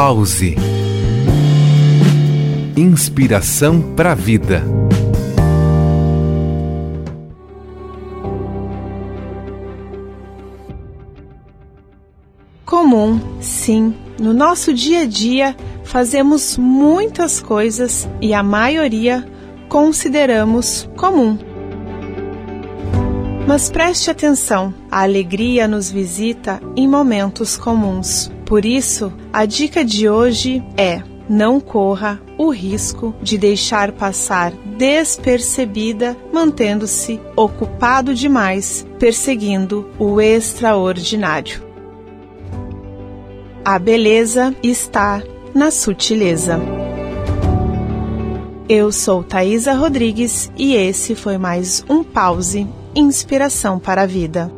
Pause. Inspiração para a vida. Comum, sim. No nosso dia a dia, fazemos muitas coisas e a maioria consideramos comum. Mas preste atenção, a alegria nos visita em momentos comuns. Por isso, a dica de hoje é: não corra o risco de deixar passar despercebida, mantendo-se ocupado demais, perseguindo o extraordinário. A beleza está na sutileza. Eu sou Thaisa Rodrigues e esse foi mais um pause Inspiração para a Vida.